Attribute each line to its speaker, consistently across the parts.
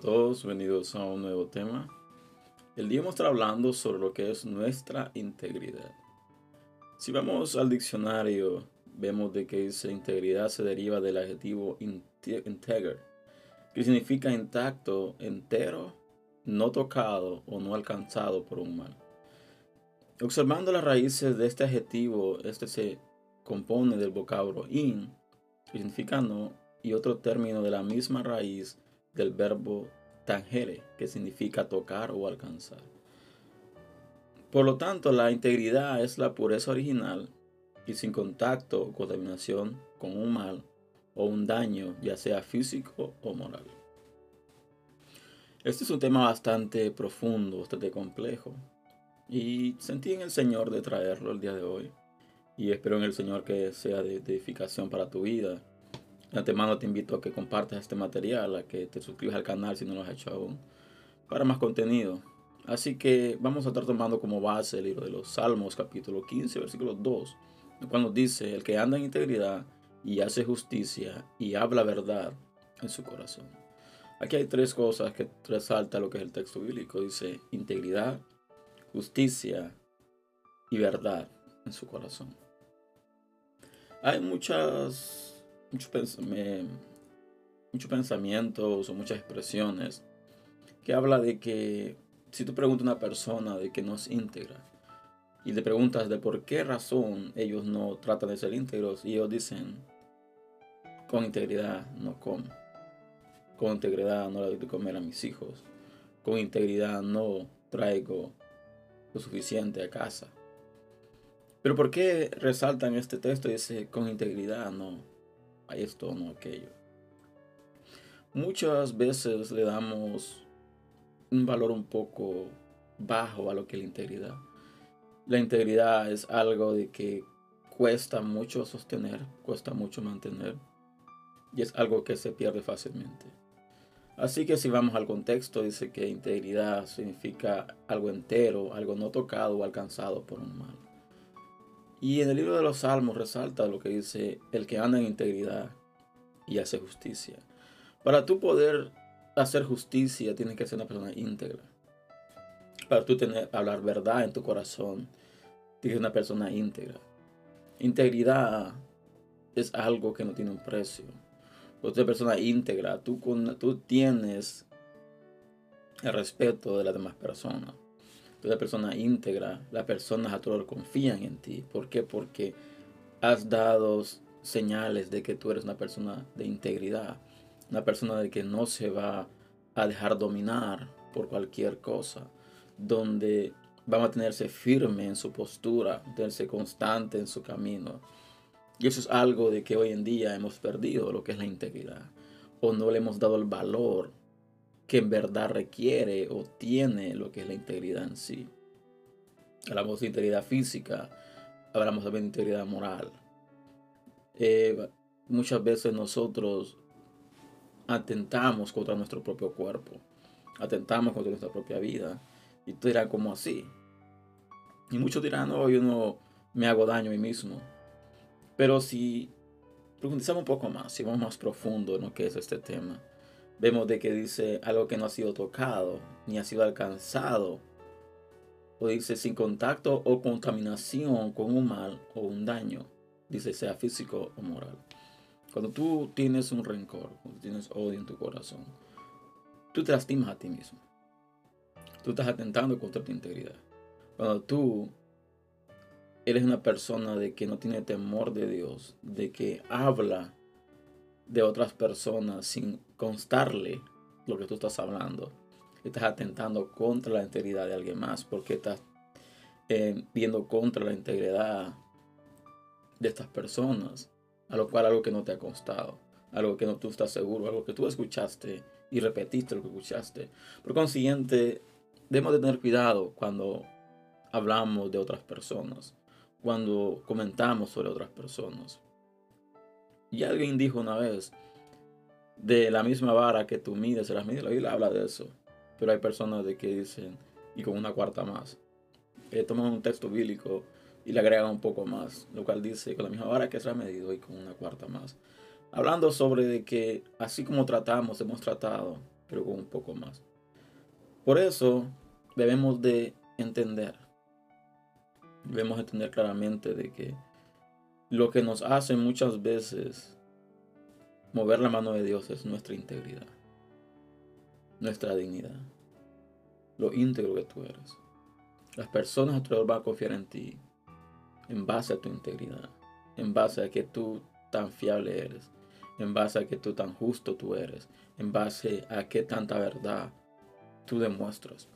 Speaker 1: todos, bienvenidos a un nuevo tema. El día vamos a estar hablando sobre lo que es nuestra integridad. Si vamos al diccionario, vemos de que dice integridad se deriva del adjetivo integer, que significa intacto, entero, no tocado o no alcanzado por un mal. Observando las raíces de este adjetivo, este se compone del vocablo in, que significa no, y otro término de la misma raíz del verbo tangere, que significa tocar o alcanzar. Por lo tanto, la integridad es la pureza original y sin contacto o contaminación con un mal o un daño, ya sea físico o moral. Este es un tema bastante profundo, bastante complejo, y sentí en el Señor de traerlo el día de hoy, y espero en el Señor que sea de edificación para tu vida de antemano te invito a que compartas este material, a que te suscribas al canal si no lo has hecho aún, para más contenido. Así que vamos a estar tomando como base el libro de los Salmos, capítulo 15, versículo 2, cuando dice, el que anda en integridad y hace justicia y habla verdad en su corazón. Aquí hay tres cosas que resalta lo que es el texto bíblico. Dice integridad, justicia y verdad en su corazón. Hay muchas muchos mucho pensamientos o muchas expresiones que habla de que si tú preguntas a una persona de que no es íntegra y le preguntas de por qué razón ellos no tratan de ser íntegros y ellos dicen con integridad no como, con integridad no le doy de comer a mis hijos, con integridad no traigo lo suficiente a casa. Pero ¿por qué resaltan este texto y dice con integridad no? A esto o no aquello. Muchas veces le damos un valor un poco bajo a lo que es la integridad. La integridad es algo de que cuesta mucho sostener, cuesta mucho mantener y es algo que se pierde fácilmente. Así que si vamos al contexto, dice que integridad significa algo entero, algo no tocado o alcanzado por un mal. Y en el libro de los Salmos resalta lo que dice el que anda en integridad y hace justicia. Para tú poder hacer justicia tienes que ser una persona íntegra. Para tú tener, hablar verdad en tu corazón, tienes que ser una persona íntegra. Integridad es algo que no tiene un precio. Otra persona íntegra, tú, tú tienes el respeto de las demás personas la persona íntegra, las personas a todos confían en ti. ¿Por qué? Porque has dado señales de que tú eres una persona de integridad, una persona de que no se va a dejar dominar por cualquier cosa, donde va a mantenerse firme en su postura, mantenerse constante en su camino. Y eso es algo de que hoy en día hemos perdido, lo que es la integridad, o no le hemos dado el valor que en verdad requiere o tiene lo que es la integridad en sí. Hablamos de integridad física, hablamos de integridad moral. Eh, muchas veces nosotros atentamos contra nuestro propio cuerpo, atentamos contra nuestra propia vida. Y tú dirás, como así? Y muchos dirán, no, yo no me hago daño a mí mismo. Pero si profundizamos un poco más, si vamos más profundo en lo que es este tema, vemos de que dice algo que no ha sido tocado ni ha sido alcanzado. O dice sin contacto o contaminación con un mal o un daño. Dice sea físico o moral. Cuando tú tienes un rencor, cuando tienes odio en tu corazón, tú te lastimas a ti mismo. Tú estás atentando contra tu integridad. Cuando tú eres una persona de que no tiene temor de Dios, de que habla de otras personas sin constarle lo que tú estás hablando. Estás atentando contra la integridad de alguien más porque estás eh, viendo contra la integridad de estas personas, a lo cual algo que no te ha constado, algo que no tú estás seguro, algo que tú escuchaste y repetiste lo que escuchaste. Por consiguiente, debemos de tener cuidado cuando hablamos de otras personas, cuando comentamos sobre otras personas. Y alguien dijo una vez, de la misma vara que tú mides, se las mides. La Biblia habla de eso. Pero hay personas de que dicen, y con una cuarta más. Eh, toman un texto bíblico y le agregan un poco más, lo cual dice, con la misma vara que se ha medido y con una cuarta más. Hablando sobre de que así como tratamos, hemos tratado, pero con un poco más. Por eso debemos de entender, debemos entender claramente de que lo que nos hace muchas veces mover la mano de Dios es nuestra integridad, nuestra dignidad, lo íntegro que tú eres. Las personas a tu alrededor van a confiar en ti en base a tu integridad, en base a que tú tan fiable eres, en base a que tú tan justo tú eres, en base a qué tanta verdad tú demuestras.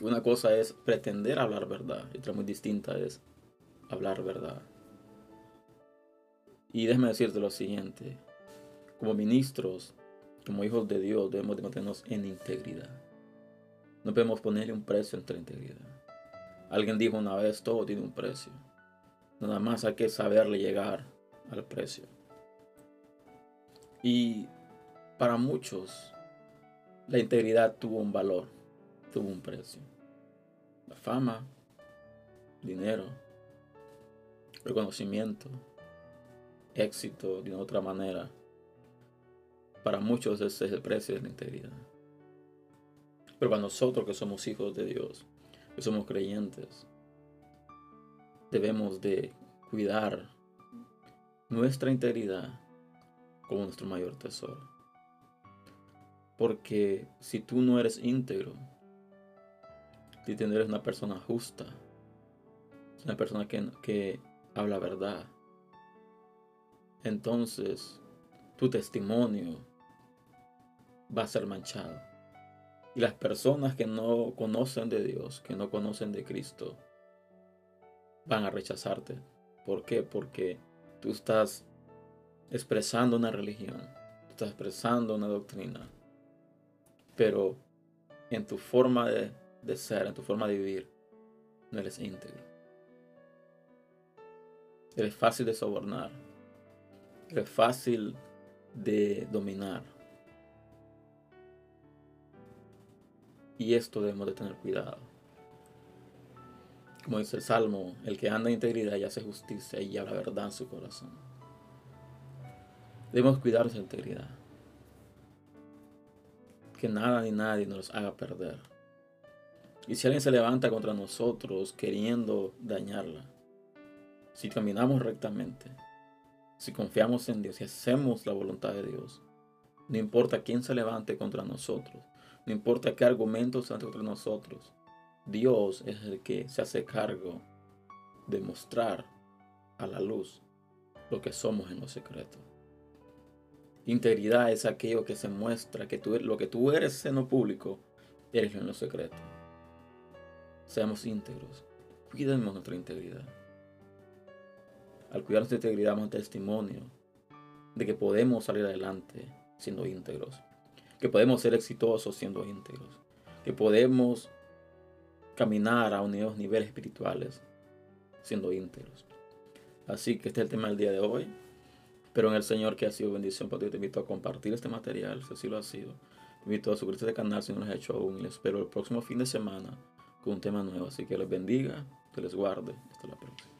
Speaker 1: Una cosa es pretender hablar verdad y otra muy distinta es hablar verdad. Y déjame decirte lo siguiente, como ministros, como hijos de Dios, debemos de mantenernos en integridad. No podemos ponerle un precio entre integridad. Alguien dijo una vez, todo tiene un precio. Nada más hay que saberle llegar al precio. Y para muchos, la integridad tuvo un valor, tuvo un precio. La fama, dinero, reconocimiento, éxito de otra manera. Para muchos ese es el precio de la integridad. Pero para nosotros que somos hijos de Dios, que somos creyentes, debemos de cuidar nuestra integridad como nuestro mayor tesoro. Porque si tú no eres íntegro, si tú eres una persona justa, una persona que, que habla verdad, entonces tu testimonio va a ser manchado. Y las personas que no conocen de Dios, que no conocen de Cristo, van a rechazarte. ¿Por qué? Porque tú estás expresando una religión, estás expresando una doctrina, pero en tu forma de, de ser, en tu forma de vivir, no eres íntegro. Eres fácil de sobornar, eres fácil de dominar. Y esto debemos de tener cuidado. Como dice el Salmo, el que anda en integridad y hace justicia y habla verdad en su corazón. Debemos cuidar nuestra integridad. Que nada ni nadie nos haga perder. Y si alguien se levanta contra nosotros queriendo dañarla, si caminamos rectamente, si confiamos en Dios, y hacemos la voluntad de Dios, no importa quién se levante contra nosotros, no importa qué argumentos sean contra nosotros, Dios es el que se hace cargo de mostrar a la luz lo que somos en lo secreto. Integridad es aquello que se muestra, que tú, lo que tú eres en lo público, eres en lo secreto. Seamos íntegros. Cuidemos nuestra integridad. Al cuidar nuestra integridad, damos testimonio de que podemos salir adelante siendo íntegros. Que podemos ser exitosos siendo íntegros. Que podemos caminar a unidos niveles espirituales siendo íntegros. Así que este es el tema del día de hoy. Pero en el Señor que ha sido bendición para ti, te invito a compartir este material, si así lo ha sido. Te invito a suscribirte al canal si no lo has hecho aún. Y espero el próximo fin de semana con un tema nuevo. Así que les bendiga, que les guarde. Hasta la próxima.